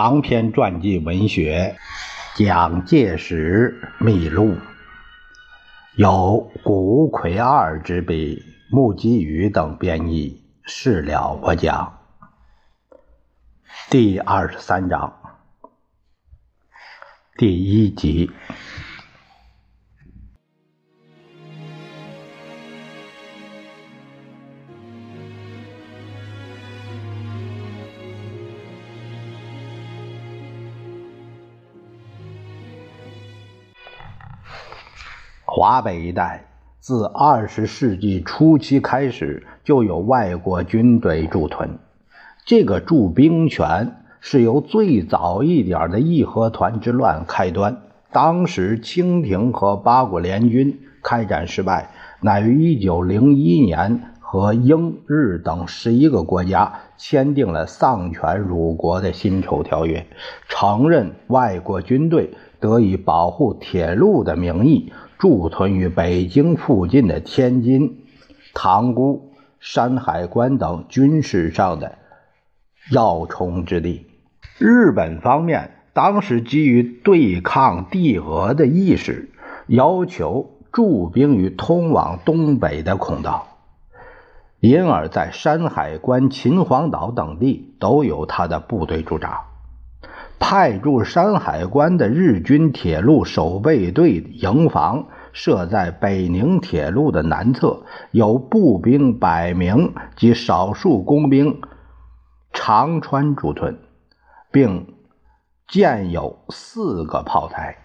长篇传记文学《蒋介石秘录》，由古魁二之笔，木基宇等编译。事了，我讲第二十三章第一集。华北一带自二十世纪初期开始就有外国军队驻屯，这个驻兵权是由最早一点的义和团之乱开端。当时清廷和八国联军开战失败，乃于一九零一年和英、日等十一个国家签订了丧权辱国的辛丑条约，承认外国军队得以保护铁路的名义。驻屯于北京附近的天津、塘沽、山海关等军事上的要冲之地。日本方面当时基于对抗帝俄的意识，要求驻兵于通往东北的孔道，因而，在山海关、秦皇岛等地都有他的部队驻扎。派驻山海关的日军铁路守备队营房设在北宁铁路的南侧，有步兵百名及少数工兵长川驻屯，并建有四个炮台。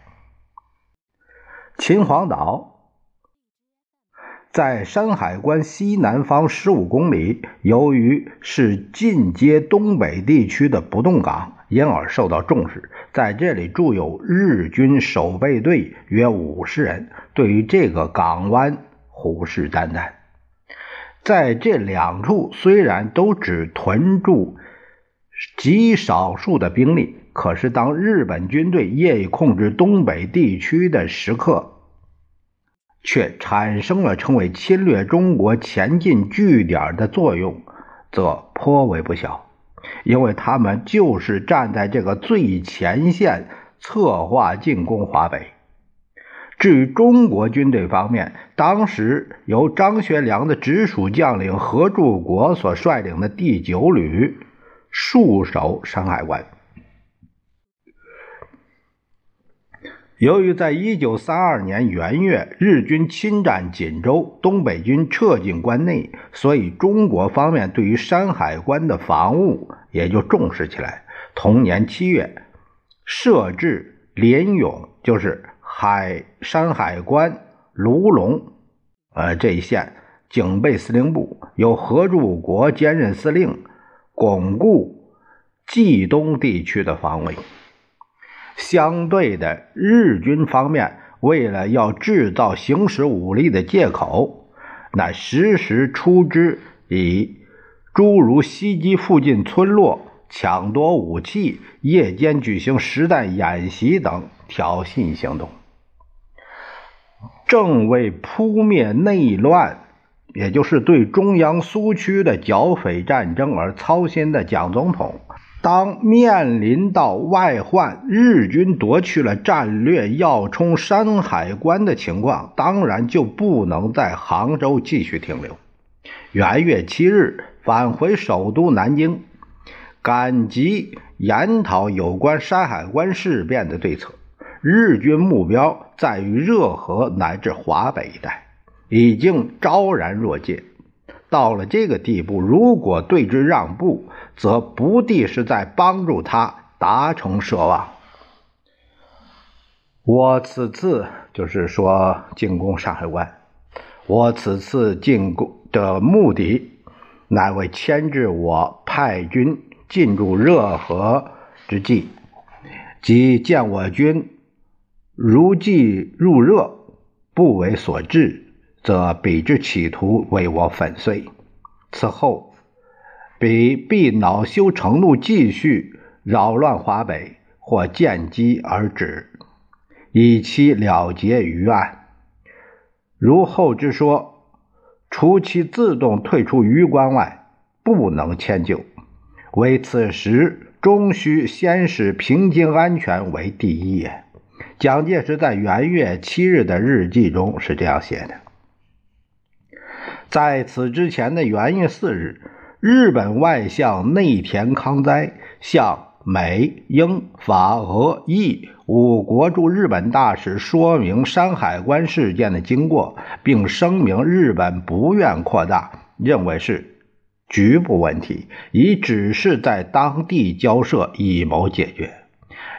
秦皇岛在山海关西南方十五公里，由于是进接东北地区的不动港。因而受到重视，在这里驻有日军守备队约五十人，对于这个港湾虎视眈眈。在这两处虽然都只屯驻极少数的兵力，可是当日本军队业已控制东北地区的时刻，却产生了成为侵略中国前进据点的作用，则颇为不小。因为他们就是站在这个最前线，策划进攻华北。至于中国军队方面，当时由张学良的直属将领何柱国所率领的第九旅，戍守山海关。由于在一九三二年元月日军侵占锦州，东北军撤进关内，所以中国方面对于山海关的防务也就重视起来。同年七月，设置连勇，就是海山海关卢龙，呃这一线警备司令部，由何柱国兼任司令，巩固冀东地区的防卫。相对的，日军方面为了要制造行使武力的借口，乃时时出之以诸如袭击附近村落、抢夺武器、夜间举行实弹演习等挑衅行动。正为扑灭内乱，也就是对中央苏区的剿匪战争而操心的蒋总统。当面临到外患，日军夺去了战略要冲山海关的情况，当然就不能在杭州继续停留。元月七日返回首都南京，赶急研讨有关山海关事变的对策。日军目标在于热河乃至华北一带，已经昭然若揭。到了这个地步，如果对之让步，则不地是在帮助他达成奢望。我此次就是说进攻山海关，我此次进攻的目的，乃为牵制我派军进入热河之际，即见我军如既入热，不为所制。则彼之企图为我粉碎，此后彼必恼羞成怒，继续扰乱华北，或见机而止，以期了结余案。如后之说，除其自动退出榆关外，不能迁就。为此时终须先使平津安全为第一。蒋介石在元月七日的日记中是这样写的：在此之前的元月四日，日本外相内田康哉向美、英、法、俄、意五国驻日本大使说明山海关事件的经过，并声明日本不愿扩大，认为是局部问题，已只是在当地交涉以谋解决。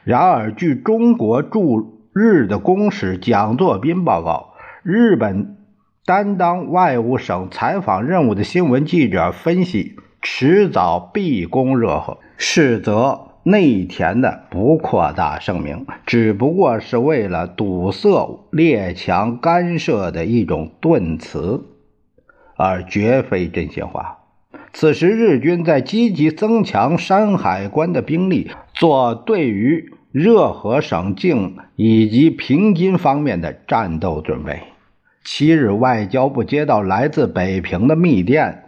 然而，据中国驻日的公使蒋作斌报告，日本担当外务省采访任务的新闻记者分析，迟早必攻热河，是则。内田的不扩大声明，只不过是为了堵塞列强干涉的一种盾词，而绝非真心话。此时日军在积极增强山海关的兵力，做对于热河省境以及平津方面的战斗准备。七日，外交部接到来自北平的密电，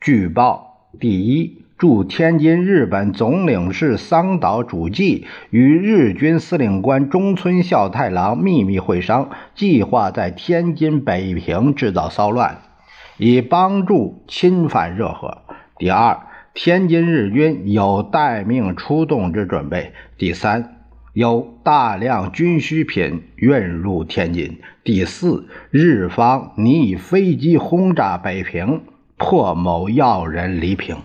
据报：第一。驻天津日本总领事桑岛主计与日军司令官中村孝太郎秘密会商，计划在天津、北平制造骚乱，以帮助侵犯热河。第二，天津日军有待命出动之准备。第三，有大量军需品运入天津。第四，日方拟以飞机轰炸北平，迫某要人离平。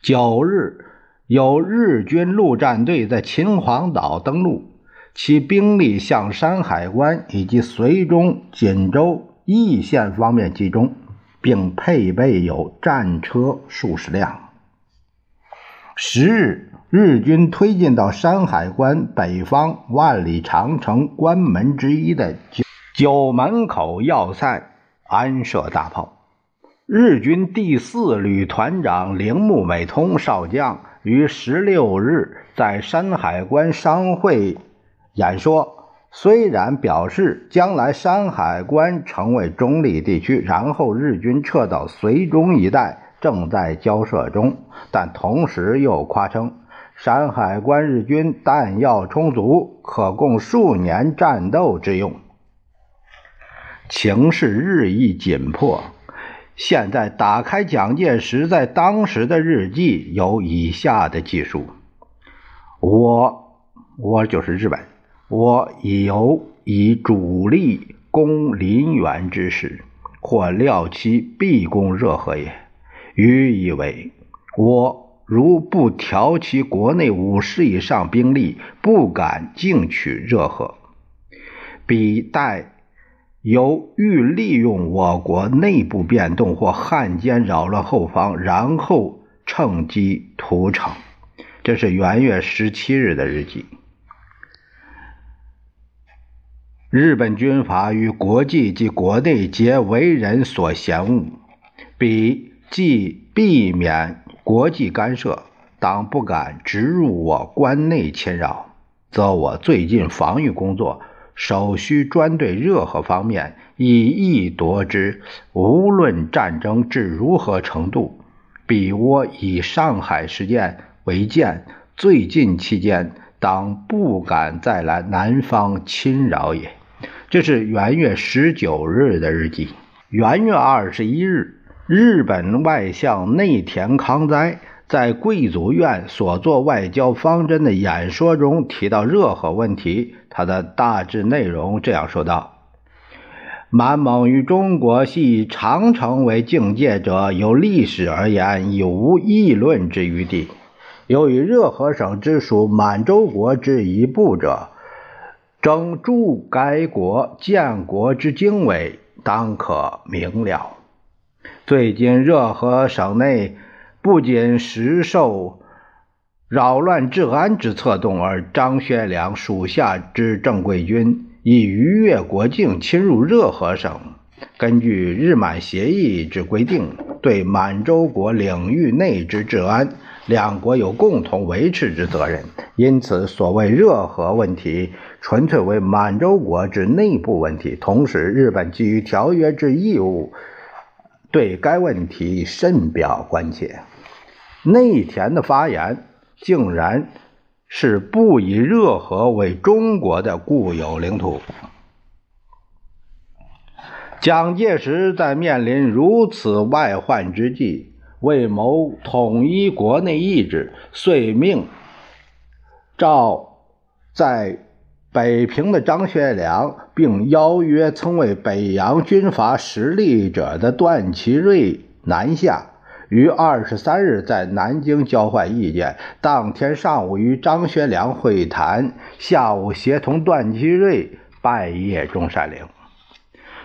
九日，有日军陆战队在秦皇岛登陆，其兵力向山海关以及绥中、锦州、义县方面集中，并配备有战车数十辆。十日，日军推进到山海关北方万里长城关门之一的九九门口要塞安设大炮。日军第四旅团长铃木美通少将于十六日在山海关商会演说，虽然表示将来山海关成为中立地区，然后日军撤到绥中一带，正在交涉中，但同时又夸称山海关日军弹药充足，可供数年战斗之用。情势日益紧迫。现在打开蒋介石在当时的日记，有以下的记述：我，我就是日本，我已有以主力攻林园之势，或料其必攻热河也。余以为，我如不调其国内五十以上兵力，不敢进取热河，彼待。由欲利用我国内部变动或汉奸扰乱后方，然后趁机屠城。这是元月十七日的日记。日本军阀与国际及国内皆为人所嫌恶，彼既避免国际干涉，当不敢直入我关内侵扰，则我最近防御工作。首需专对热河方面以意夺之，无论战争至如何程度，彼我以上海事件为鉴，最近期间当不敢再来南方侵扰也。这是元月十九日的日记。元月二十一日，日本外相内田康哉。在贵族院所做外交方针的演说中提到热河问题，他的大致内容这样说道：“满蒙与中国系长城为境界者，由历史而言已无议论之余地。由于热河省之属满洲国之一部者，征诸该国建国之经纬，当可明了。最近热河省内。”不仅时受扰乱治安之策动，而张学良属下之正规军已逾越国境，侵入热河省。根据日满协议之规定，对满洲国领域内之治安，两国有共同维持之责任。因此，所谓热河问题，纯粹为满洲国之内部问题。同时，日本基于条约之义务，对该问题深表关切。内田的发言竟然是不以热河为中国的固有领土。蒋介石在面临如此外患之际，为谋统一国内意志，遂命召在北平的张学良，并邀约曾为北洋军阀实力者的段祺瑞南下，于二十三日在南京交换意见。当天上午与张学良会谈，下午协同段祺瑞拜谒中山陵。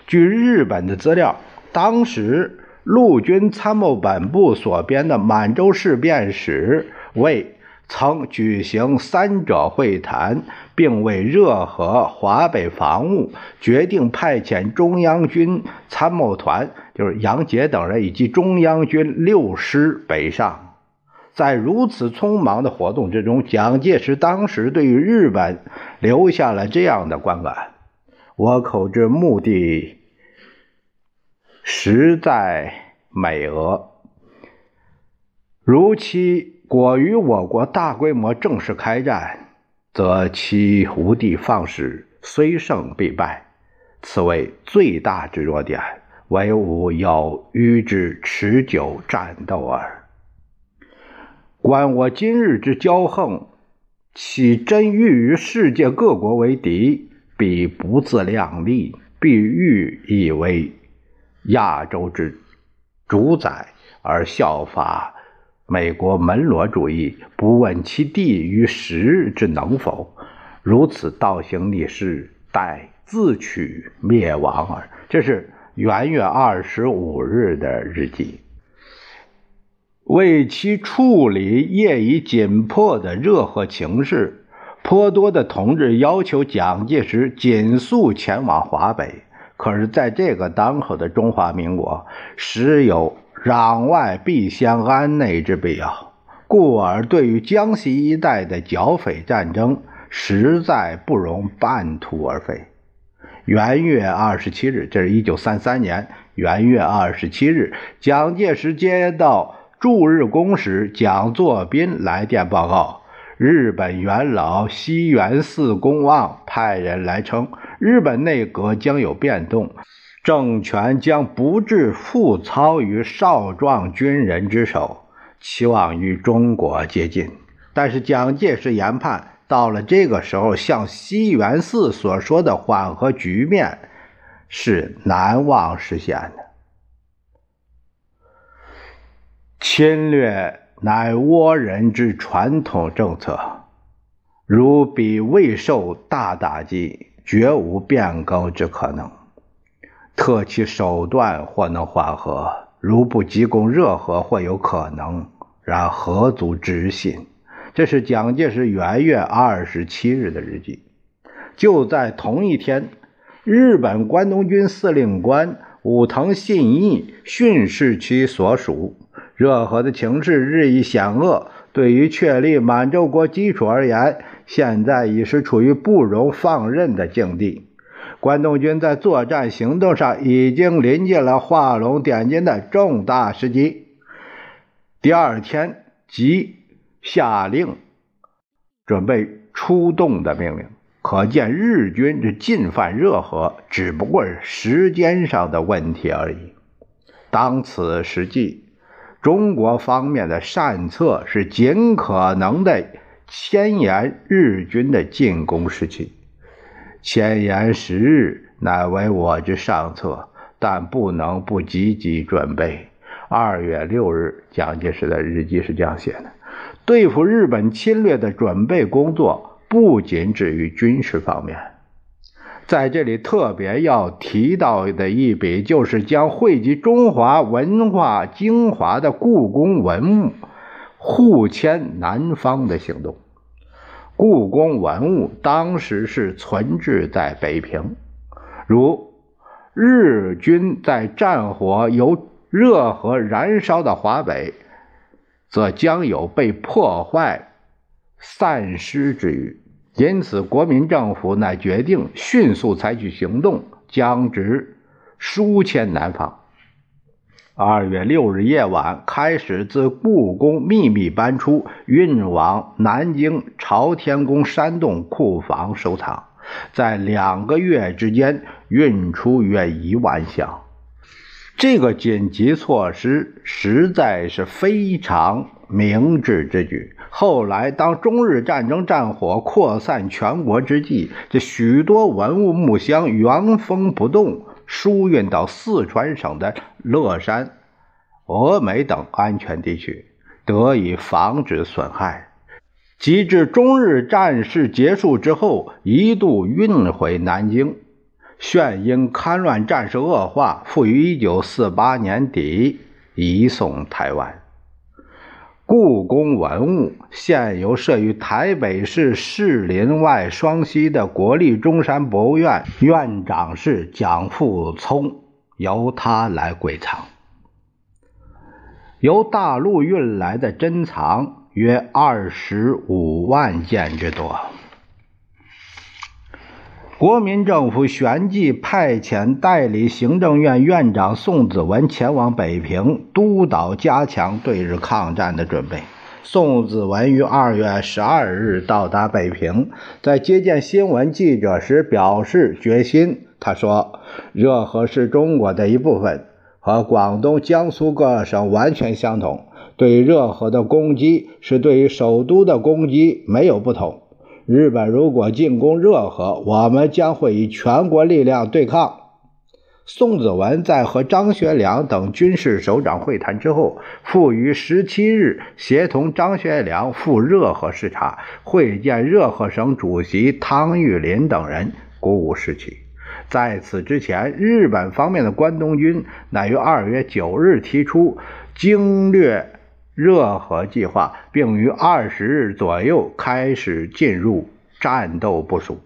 据日本的资料，当时陆军参谋本部所编的《满洲事变史》为曾举行三者会谈，并为热河、华北防务，决定派遣中央军参谋团，就是杨杰等人以及中央军六师北上。在如此匆忙的活动之中，蒋介石当时对于日本留下了这样的观感：我口之目的。实在美俄，如期果与我国大规模正式开战，则其无的放矢，虽胜必败，此为最大之弱点，唯吾有与之持久战斗耳。观我今日之骄横，岂真欲与世界各国为敌，必不自量力，必欲以为。亚洲之主宰而效法美国门罗主义，不问其地与时日之能否，如此倒行逆施，待自取灭亡耳。这是元月二十五日的日记。为其处理业已紧迫的热河情势，颇多的同志要求蒋介石紧速前往华北。可是，在这个当口的中华民国，时有攘外必先安内之必要，故而对于江西一带的剿匪战争，实在不容半途而废。元月二十七日，这是一九三三年元月二十七日，蒋介石接到驻日公使蒋作斌来电报告。日本元老西园寺公望派人来称，日本内阁将有变动，政权将不致复操于少壮军人之手，期望与中国接近。但是蒋介石研判，到了这个时候，像西园寺所说的缓和局面是难望实现的。侵略。乃倭人之传统政策，如彼未受大打击，绝无变更之可能。特其手段或能缓和，如不急攻热河，或有可能。然何足置信？这是蒋介石元月二十七日的日记。就在同一天，日本关东军司令官武藤信义训示其所属。热河的情势日益险恶，对于确立满洲国基础而言，现在已是处于不容放任的境地。关东军在作战行动上已经临近了画龙点睛的重大时机。第二天即下令准备出动的命令，可见日军这进犯热河只不过是时间上的问题而已。当此时际。中国方面的善策是尽可能的牵延日军的进攻时期，牵延时日乃为我之上策，但不能不积极准备。二月六日，蒋介石的日记是这样写的：对付日本侵略的准备工作不仅止于军事方面。在这里特别要提到的一笔，就是将汇集中华文化精华的故宫文物互迁南方的行动。故宫文物当时是存置在北平，如日军在战火由热河燃烧的华北，则将有被破坏、散失之虞。因此，国民政府乃决定迅速采取行动，将之疏迁南方。二月六日夜晚开始自故宫秘密搬出，运往南京朝天宫山洞库房收藏，在两个月之间运出约一万箱。这个紧急措施实在是非常明智之举。后来，当中日战争战火扩散全国之际，这许多文物木箱原封不动。输运到四川省的乐山、峨眉等安全地区，得以防止损害。及至中日战事结束之后，一度运回南京，现因戡乱战事恶化，复于1948年底移送台湾。故宫文物现由设于台北市士林外双溪的国立中山博物院院长是蒋复聪，由他来归藏。由大陆运来的珍藏约二十五万件之多。国民政府旋即派遣代理行政院院长宋子文前往北平督导加强对日抗战的准备。宋子文于二月十二日到达北平，在接见新闻记者时表示决心。他说：“热河是中国的一部分，和广东、江苏各省完全相同。对热河的攻击是对于首都的攻击，没有不同。”日本如果进攻热河，我们将会以全国力量对抗。宋子文在和张学良等军事首长会谈之后，复于十七日协同张学良赴热河视察，会见热河省主席汤玉麟等人，鼓舞士气。在此之前，日本方面的关东军乃于二月九日提出经略。热河计划，并于二十日左右开始进入战斗部署。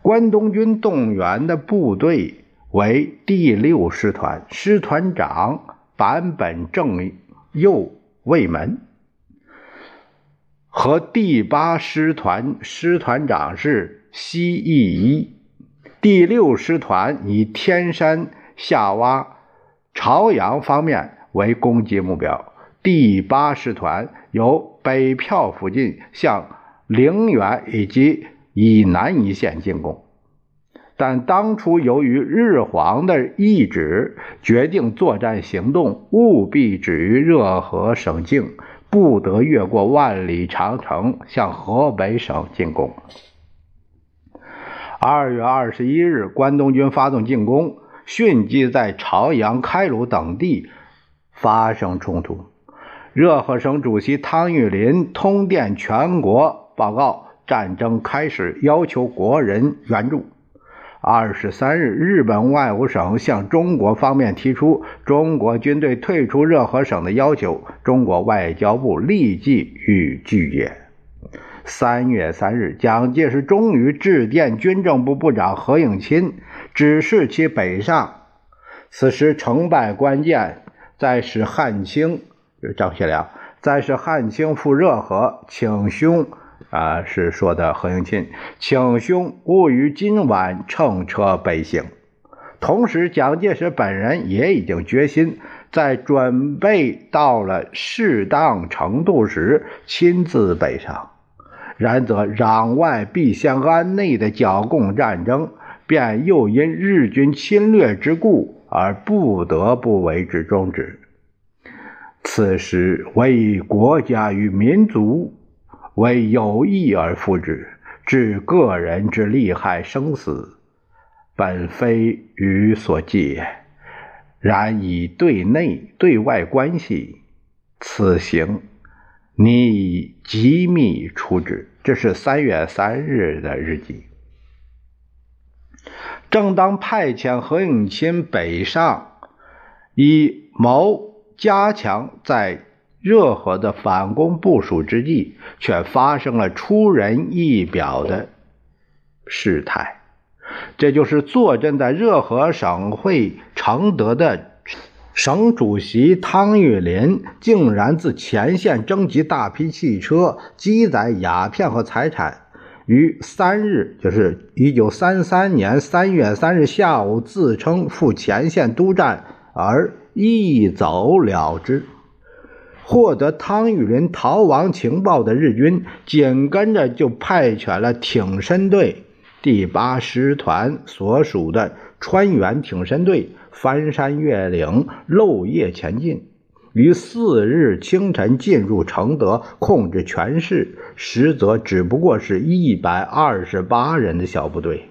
关东军动员的部队为第六师团，师团长坂本正右卫门，和第八师团师团长是西义一。第六师团以天山下洼、朝阳方面。为攻击目标，第八师团由北票附近向陵园以及以南一线进攻，但当初由于日皇的懿旨，决定作战行动务必止于热河省境，不得越过万里长城向河北省进攻。二月二十一日，关东军发动进攻，迅即在朝阳、开鲁等地。发生冲突，热河省主席汤玉麟通电全国报告战争开始，要求国人援助。二十三日，日本外务省向中国方面提出中国军队退出热河省的要求，中国外交部立即予以拒绝。三月三日，蒋介石终于致电军政部部长何应钦，指示其北上。此时成败关键。再使汉卿，就是张学良，再使汉卿赴热河，请兄啊，是说的何应钦，请兄勿于今晚乘车北行。同时，蒋介石本人也已经决心，在准备到了适当程度时，亲自北上。然则攘外必先安内的剿共战争，便又因日军侵略之故。而不得不为之终止。此时为国家与民族，为有义而复之，置个人之利害生死，本非予所忌。然以对内对外关系，此行你以机密处之。这是三月三日的日记。正当派遣何应钦北上，以谋加强在热河的反攻部署之际，却发生了出人意表的事态。这就是坐镇在热河省会承德的省主席汤玉麟，竟然自前线征集大批汽车，积载鸦片和财产。于三日，就是一九三三年三月三日下午，自称赴前线督战，而一走了之。获得汤玉麟逃亡情报的日军，紧跟着就派遣了挺身队第八师团所属的川原挺身队，翻山越岭，漏夜前进，于四日清晨进入承德，控制全市，实则只不过是一百二十八人的小部队。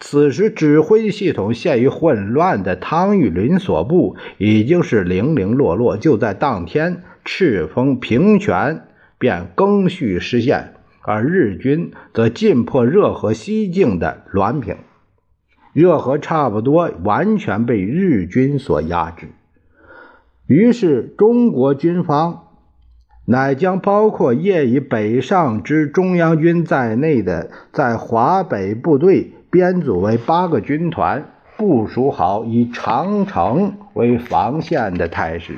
此时，指挥系统陷于混乱的汤玉麟所部已经是零零落落。就在当天。赤峰平泉便更续失陷，而日军则进破热河西境的滦平，热河差不多完全被日军所压制。于是，中国军方乃将包括业已北上之中央军在内的在华北部队编组为八个军团，部署好以长城为防线的态势。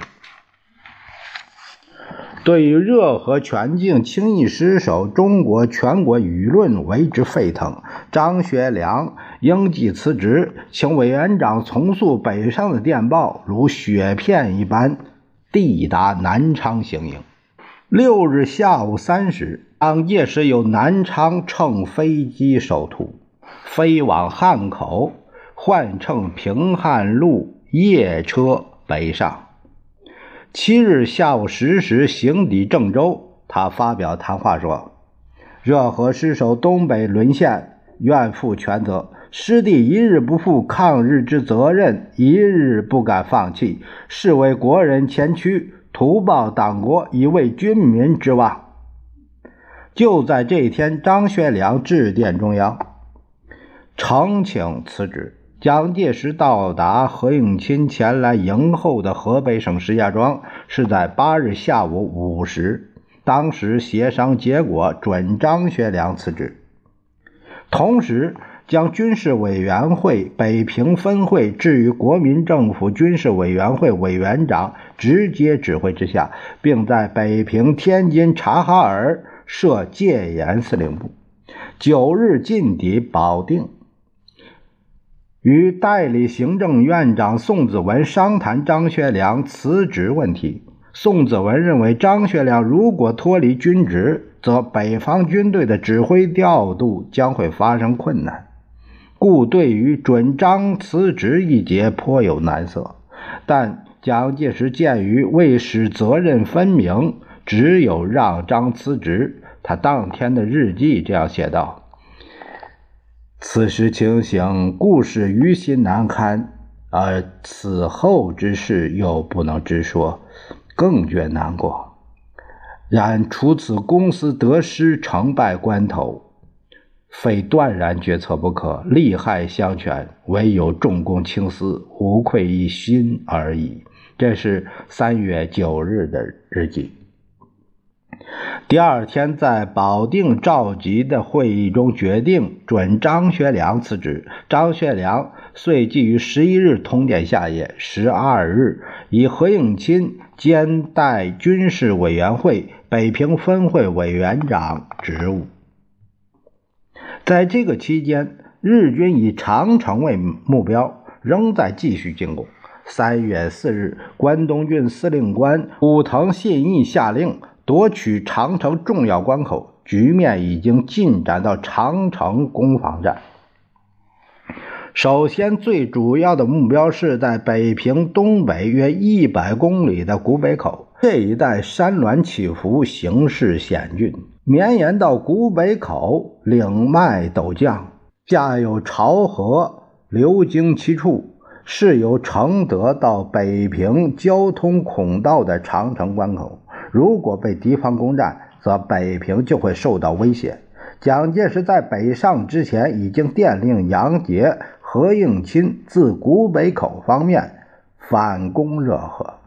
对于热河全境轻易失守，中国全国舆论为之沸腾。张学良应即辞职，请委员长从速北上的电报如雪片一般抵达南昌行营。六日下午三时，蒋介石由南昌乘飞机首图，飞往汉口，换乘平汉路夜车北上。七日下午十时，行抵郑州，他发表谈话说：“热河失守，东北沦陷，愿负全责。师弟一日不负抗日之责任，一日不敢放弃，是为国人前驱，图报党国，以为军民之望。”就在这一天，张学良致电中央，呈请辞职。蒋介石到达何应钦前来迎候的河北省石家庄，是在八日下午五时。当时协商结果准张学良辞职，同时将军事委员会北平分会置于国民政府军事委员会委员长直接指挥之下，并在北平、天津、察哈尔设戒严司令部。九日进抵保定。与代理行政院长宋子文商谈张学良辞职问题。宋子文认为，张学良如果脱离军职，则北方军队的指挥调度将会发生困难，故对于准张辞职一节颇有难色。但蒋介石鉴于为使责任分明，只有让张辞职。他当天的日记这样写道。此时情形，故事于心难堪，而此后之事又不能直说，更觉难过。然除此公司得失成败关头，非断然决策不可，利害相权，唯有重公轻私，无愧一心而已。这是三月九日的日记。第二天，在保定召集的会议中决定准张学良辞职。张学良遂即于十一日通电下野，十二日以何应钦兼代军事委员会北平分会委员长职务。在这个期间，日军以长城为目标，仍在继续进攻。三月四日，关东军司令官武藤信义下令。夺取长城重要关口，局面已经进展到长城攻防战。首先，最主要的目标是在北平东北约一百公里的古北口这一带，山峦起伏，形势险峻，绵延到古北口，岭脉陡降，下有潮河流经其处，是由承德到北平交通孔道的长城关口。如果被敌方攻占，则北平就会受到威胁。蒋介石在北上之前，已经电令杨杰、何应钦自古北口方面反攻热河。